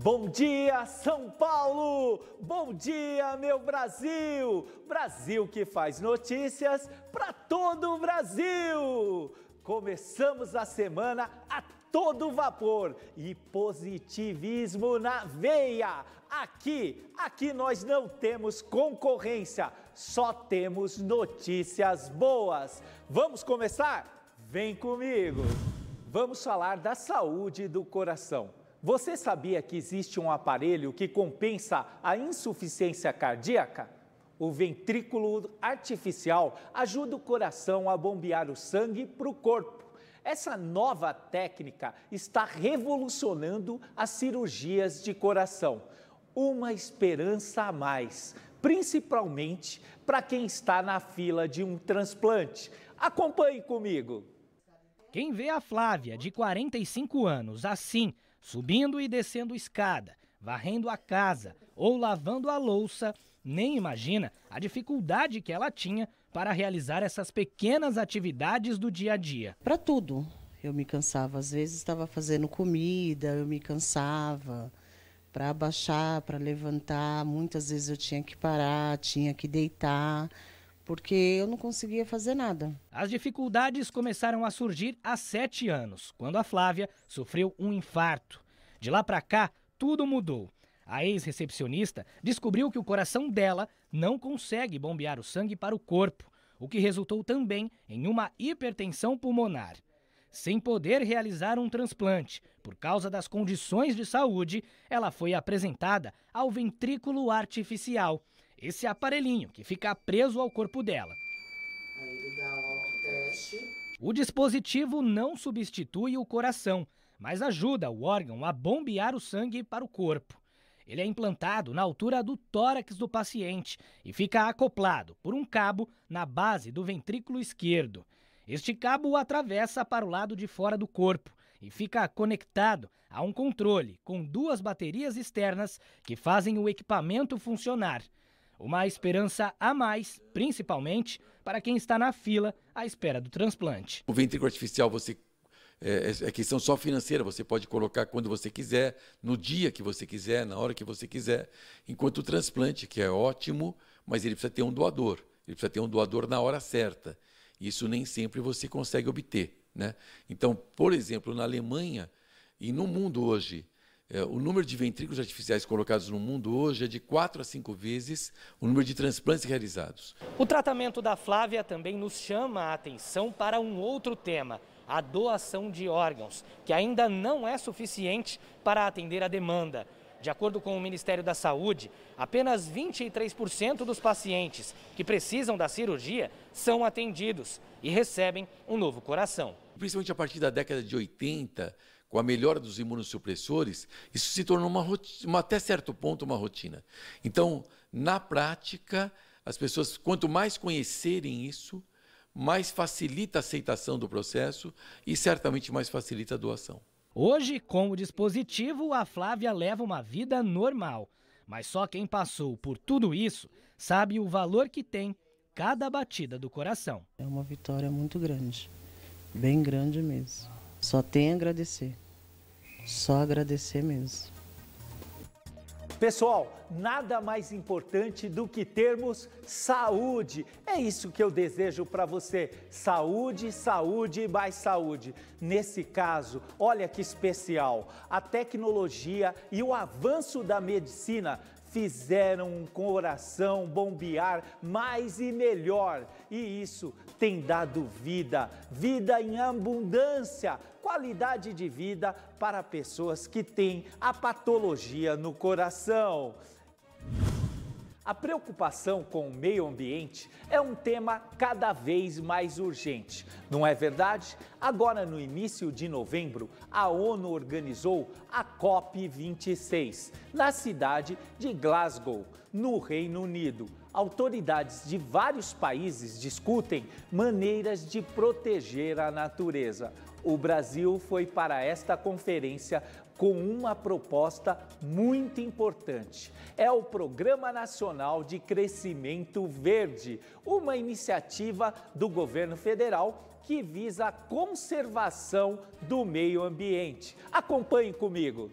Bom dia, São Paulo! Bom dia, meu Brasil! Brasil que faz notícias para todo o Brasil! Começamos a semana a todo vapor e positivismo na veia. Aqui, aqui nós não temos concorrência, só temos notícias boas. Vamos começar? Vem comigo! Vamos falar da saúde do coração. Você sabia que existe um aparelho que compensa a insuficiência cardíaca? O ventrículo artificial ajuda o coração a bombear o sangue para o corpo. Essa nova técnica está revolucionando as cirurgias de coração. Uma esperança a mais, principalmente para quem está na fila de um transplante. Acompanhe comigo. Quem vê a Flávia, de 45 anos, assim, subindo e descendo escada, varrendo a casa ou lavando a louça, nem imagina a dificuldade que ela tinha para realizar essas pequenas atividades do dia a dia. Para tudo. Eu me cansava, às vezes estava fazendo comida, eu me cansava para abaixar, para levantar, muitas vezes eu tinha que parar, tinha que deitar porque eu não conseguia fazer nada. As dificuldades começaram a surgir há sete anos, quando a Flávia sofreu um infarto. De lá para cá, tudo mudou. A ex-recepcionista descobriu que o coração dela não consegue bombear o sangue para o corpo, o que resultou também em uma hipertensão pulmonar. Sem poder realizar um transplante por causa das condições de saúde, ela foi apresentada ao ventrículo artificial, esse aparelhinho que fica preso ao corpo dela. Aí ele dá um autoteste. O dispositivo não substitui o coração, mas ajuda o órgão a bombear o sangue para o corpo. Ele é implantado na altura do tórax do paciente e fica acoplado por um cabo na base do ventrículo esquerdo. Este cabo o atravessa para o lado de fora do corpo e fica conectado a um controle com duas baterias externas que fazem o equipamento funcionar. Uma esperança a mais, principalmente para quem está na fila à espera do transplante. O ventrículo artificial você é, é, é, questão só financeira, você pode colocar quando você quiser, no dia que você quiser, na hora que você quiser. Enquanto o transplante, que é ótimo, mas ele precisa ter um doador. Ele precisa ter um doador na hora certa. Isso nem sempre você consegue obter. Né? Então, por exemplo, na Alemanha e no mundo hoje, é, o número de ventrículos artificiais colocados no mundo hoje é de 4 a 5 vezes o número de transplantes realizados. O tratamento da Flávia também nos chama a atenção para um outro tema, a doação de órgãos, que ainda não é suficiente para atender a demanda. De acordo com o Ministério da Saúde, apenas 23% dos pacientes que precisam da cirurgia são atendidos e recebem um novo coração. Principalmente a partir da década de 80, com a melhora dos imunossupressores, isso se tornou uma, uma, até certo ponto uma rotina. Então, na prática, as pessoas, quanto mais conhecerem isso, mais facilita a aceitação do processo e certamente mais facilita a doação. Hoje, com o dispositivo, a Flávia leva uma vida normal. Mas só quem passou por tudo isso sabe o valor que tem cada batida do coração. É uma vitória muito grande, bem grande mesmo. Só tem a agradecer. Só agradecer mesmo. Pessoal, nada mais importante do que termos saúde. É isso que eu desejo para você. Saúde, saúde e mais saúde. Nesse caso, olha que especial. A tecnologia e o avanço da medicina fizeram um coração bombear mais e melhor. E isso tem dado vida, vida em abundância, qualidade de vida para pessoas que têm a patologia no coração. A preocupação com o meio ambiente é um tema cada vez mais urgente, não é verdade? Agora, no início de novembro, a ONU organizou a COP26 na cidade de Glasgow, no Reino Unido. Autoridades de vários países discutem maneiras de proteger a natureza. O Brasil foi para esta conferência com uma proposta muito importante. É o Programa Nacional de Crescimento Verde, uma iniciativa do governo federal que visa a conservação do meio ambiente. Acompanhe comigo.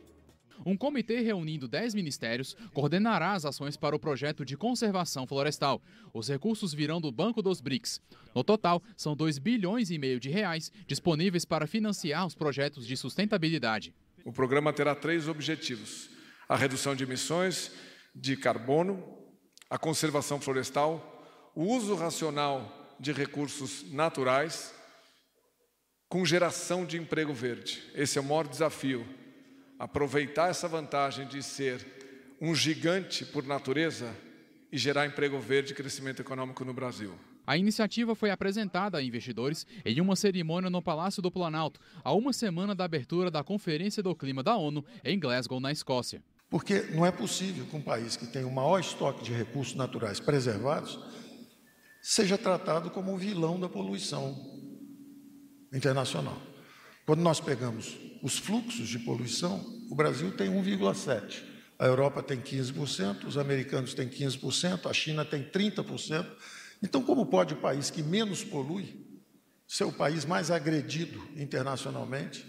Um comitê reunindo 10 ministérios coordenará as ações para o projeto de conservação florestal. Os recursos virão do Banco dos BRICS. No total, são 2 bilhões e meio de reais disponíveis para financiar os projetos de sustentabilidade. O programa terá três objetivos: a redução de emissões de carbono, a conservação florestal, o uso racional de recursos naturais com geração de emprego verde. Esse é o maior desafio. Aproveitar essa vantagem de ser um gigante por natureza e gerar emprego verde e crescimento econômico no Brasil. A iniciativa foi apresentada a investidores em uma cerimônia no Palácio do Planalto, a uma semana da abertura da Conferência do Clima da ONU em Glasgow, na Escócia. Porque não é possível que um país que tem o maior estoque de recursos naturais preservados seja tratado como um vilão da poluição internacional. Quando nós pegamos os fluxos de poluição, o Brasil tem 1,7%, a Europa tem 15%, os americanos têm 15%, a China tem 30%. Então, como pode o país que menos polui ser o país mais agredido internacionalmente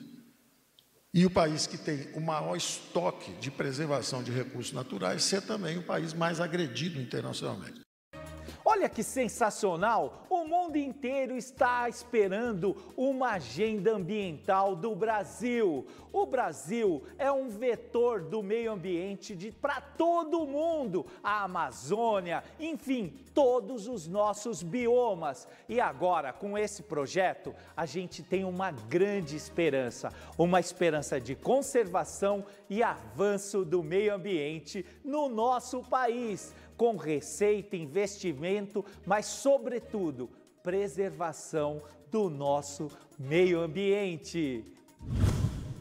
e o país que tem o maior estoque de preservação de recursos naturais ser também o país mais agredido internacionalmente? Olha que sensacional! O mundo inteiro está esperando uma agenda ambiental do Brasil. O Brasil é um vetor do meio ambiente para todo mundo, a Amazônia, enfim, todos os nossos biomas. E agora, com esse projeto, a gente tem uma grande esperança, uma esperança de conservação e avanço do meio ambiente no nosso país com receita, investimento, mas, sobretudo, preservação do nosso meio ambiente.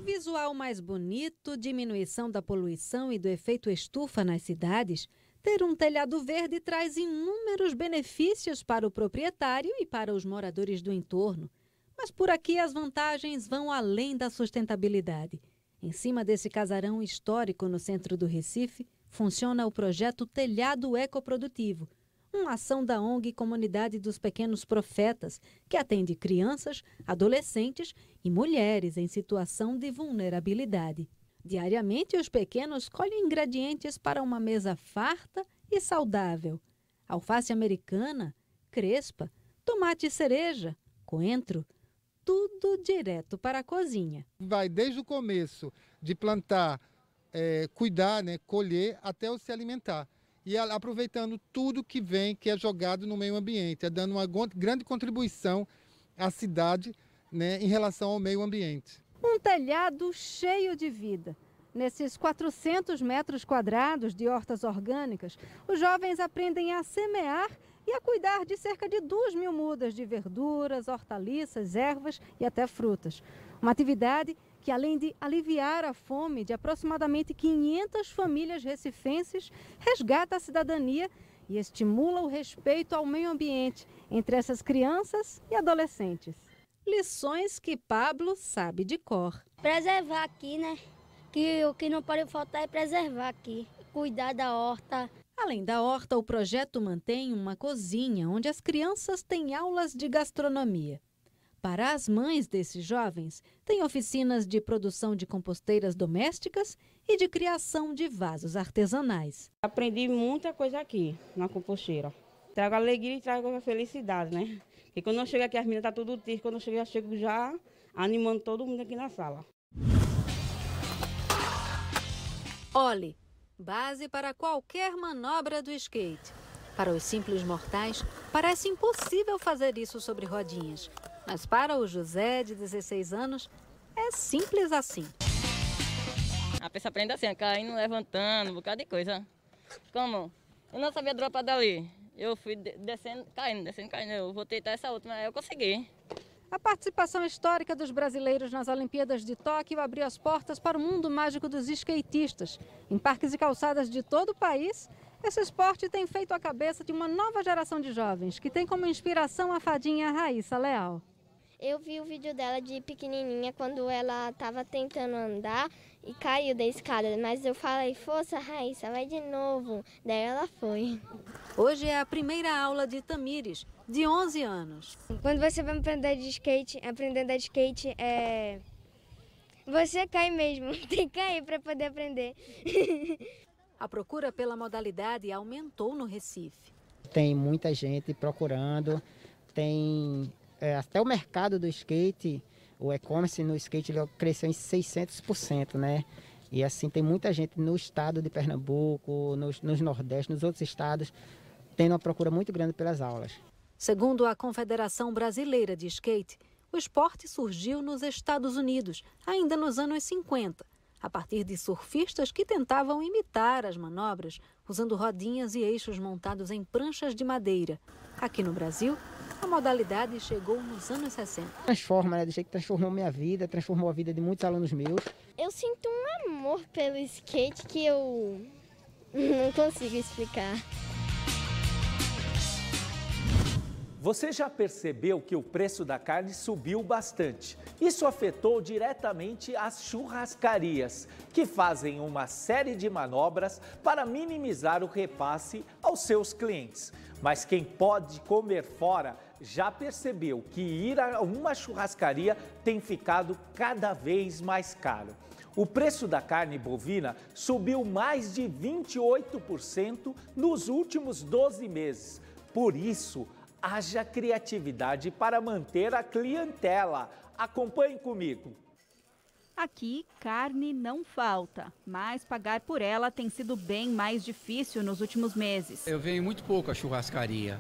Visual mais bonito, diminuição da poluição e do efeito estufa nas cidades. Ter um telhado verde traz inúmeros benefícios para o proprietário e para os moradores do entorno. Mas por aqui as vantagens vão além da sustentabilidade. Em cima desse casarão histórico no centro do Recife, funciona o projeto Telhado Ecoprodutivo, uma ação da ONG Comunidade dos Pequenos Profetas, que atende crianças, adolescentes e mulheres em situação de vulnerabilidade. Diariamente, os pequenos colhem ingredientes para uma mesa farta e saudável: alface americana, crespa, tomate cereja, coentro, tudo direto para a cozinha. Vai desde o começo de plantar é, cuidar, né, colher até se alimentar. E aproveitando tudo que vem, que é jogado no meio ambiente, é dando uma grande contribuição à cidade né, em relação ao meio ambiente. Um telhado cheio de vida. Nesses 400 metros quadrados de hortas orgânicas, os jovens aprendem a semear e a cuidar de cerca de 2 mil mudas de verduras, hortaliças, ervas e até frutas. Uma atividade que além de aliviar a fome de aproximadamente 500 famílias recifenses, resgata a cidadania e estimula o respeito ao meio ambiente entre essas crianças e adolescentes. Lições que Pablo sabe de cor. Preservar aqui, né? Que o que não pode faltar é preservar aqui, cuidar da horta. Além da horta, o projeto mantém uma cozinha onde as crianças têm aulas de gastronomia. Para as mães desses jovens, tem oficinas de produção de composteiras domésticas e de criação de vasos artesanais. Aprendi muita coisa aqui na composteira. Trago alegria e trago a felicidade, né? Porque quando eu chego aqui, as meninas estão tá tudo triste. Quando eu chego, eu chego já animando todo mundo aqui na sala. Olhe, base para qualquer manobra do skate. Para os simples mortais, parece impossível fazer isso sobre rodinhas. Mas para o José, de 16 anos, é simples assim. A pessoa aprende assim, caindo, levantando, um bocado de coisa. Como? Eu não sabia dropar dali. Eu fui descendo, caindo, descendo, caindo. Eu vou tentar essa última, eu consegui. A participação histórica dos brasileiros nas Olimpíadas de Tóquio abriu as portas para o mundo mágico dos skatistas. Em parques e calçadas de todo o país, esse esporte tem feito a cabeça de uma nova geração de jovens, que tem como inspiração a fadinha Raíssa Leal. Eu vi o vídeo dela de pequenininha quando ela estava tentando andar e caiu da escada, mas eu falei: "Força, Raíssa, vai de novo". Daí ela foi. Hoje é a primeira aula de Tamires, de 11 anos. Quando você vai aprender de skate, aprender de skate é Você cai mesmo, tem que cair para poder aprender. A procura pela modalidade aumentou no Recife. Tem muita gente procurando, tem é, até o mercado do skate, o e-commerce no skate cresceu em 600%, né? E assim, tem muita gente no estado de Pernambuco, nos, nos Nordeste, nos outros estados, tendo uma procura muito grande pelas aulas. Segundo a Confederação Brasileira de Skate, o esporte surgiu nos Estados Unidos, ainda nos anos 50, a partir de surfistas que tentavam imitar as manobras usando rodinhas e eixos montados em pranchas de madeira. Aqui no Brasil, a modalidade chegou nos anos 60. Transforma, né? Do jeito que transformou minha vida, transformou a vida de muitos alunos meus. Eu sinto um amor pelo skate que eu não consigo explicar. Você já percebeu que o preço da carne subiu bastante? Isso afetou diretamente as churrascarias, que fazem uma série de manobras para minimizar o repasse aos seus clientes. Mas quem pode comer fora já percebeu que ir a uma churrascaria tem ficado cada vez mais caro. O preço da carne bovina subiu mais de 28% nos últimos 12 meses. Por isso, haja criatividade para manter a clientela. Acompanhe comigo. Aqui, carne não falta, mas pagar por ela tem sido bem mais difícil nos últimos meses. Eu venho muito pouco à churrascaria.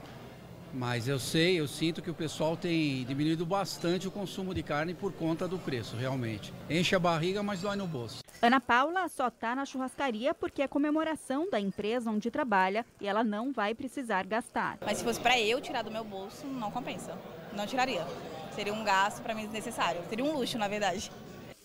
Mas eu sei, eu sinto que o pessoal tem diminuído bastante o consumo de carne por conta do preço, realmente. Enche a barriga, mas dói no bolso. Ana Paula só está na churrascaria porque é comemoração da empresa onde trabalha e ela não vai precisar gastar. Mas se fosse para eu tirar do meu bolso, não compensa. Não tiraria. Seria um gasto para mim desnecessário. Seria um luxo, na verdade.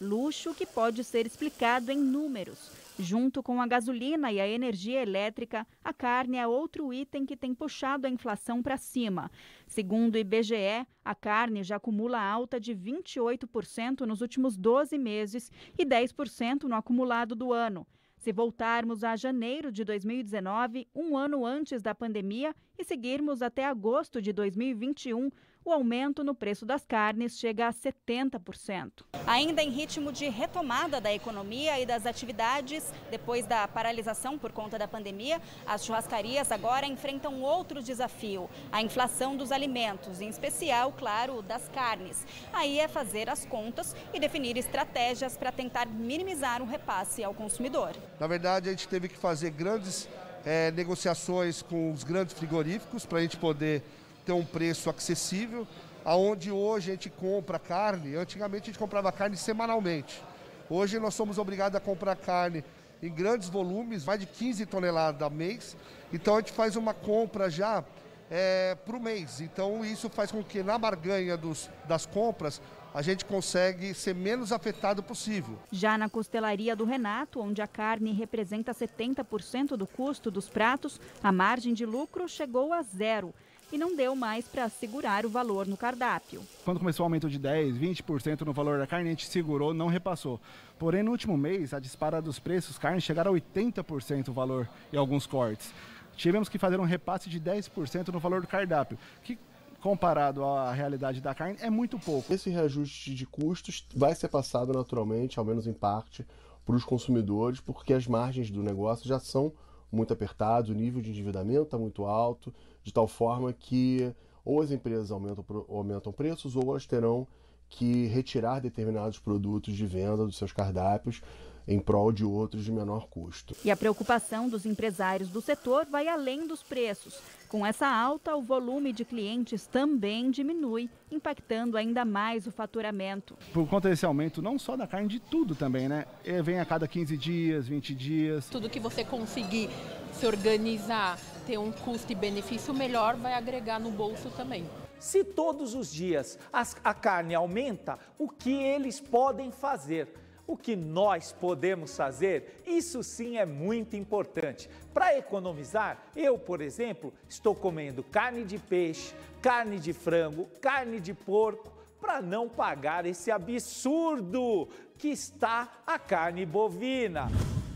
Luxo que pode ser explicado em números. Junto com a gasolina e a energia elétrica, a carne é outro item que tem puxado a inflação para cima. Segundo o IBGE, a carne já acumula alta de 28% nos últimos 12 meses e 10% no acumulado do ano. Se voltarmos a janeiro de 2019, um ano antes da pandemia, e seguirmos até agosto de 2021, o aumento no preço das carnes chega a 70%. Ainda em ritmo de retomada da economia e das atividades, depois da paralisação por conta da pandemia, as churrascarias agora enfrentam outro desafio: a inflação dos alimentos, em especial, claro, das carnes. Aí é fazer as contas e definir estratégias para tentar minimizar o repasse ao consumidor. Na verdade, a gente teve que fazer grandes é, negociações com os grandes frigoríficos para a gente poder ter um preço acessível, aonde hoje a gente compra carne, antigamente a gente comprava carne semanalmente. Hoje nós somos obrigados a comprar carne em grandes volumes, mais de 15 toneladas a mês. Então a gente faz uma compra já é, para o mês. Então isso faz com que na barganha dos, das compras a gente consegue ser menos afetado possível. Já na costelaria do Renato, onde a carne representa 70% do custo dos pratos, a margem de lucro chegou a zero e não deu mais para segurar o valor no cardápio. Quando começou o aumento de 10, 20% no valor da carne, a gente segurou, não repassou. Porém, no último mês, a disparada dos preços, carne chegaram a 80% o valor em alguns cortes. Tivemos que fazer um repasse de 10% no valor do cardápio, que comparado à realidade da carne é muito pouco. Esse reajuste de custos vai ser passado naturalmente, ao menos em parte, para os consumidores, porque as margens do negócio já são muito apertadas, o nível de endividamento está muito alto, de tal forma que ou as empresas aumentam, aumentam preços ou elas terão que retirar determinados produtos de venda dos seus cardápios em prol de outros de menor custo. E a preocupação dos empresários do setor vai além dos preços. Com essa alta, o volume de clientes também diminui, impactando ainda mais o faturamento. Por conta desse aumento, não só da carne, de tudo também, né? Vem a cada 15 dias, 20 dias. Tudo que você conseguir se organizar, ter um custo e benefício melhor, vai agregar no bolso também. Se todos os dias a carne aumenta, o que eles podem fazer? O que nós podemos fazer, isso sim é muito importante. Para economizar, eu, por exemplo, estou comendo carne de peixe, carne de frango, carne de porco, para não pagar esse absurdo que está a carne bovina.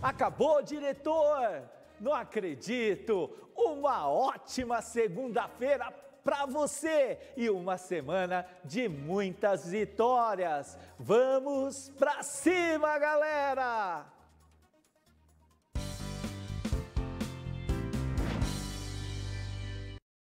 Acabou, diretor? Não acredito! Uma ótima segunda-feira para você e uma semana de muitas vitórias. Vamos para cima, galera!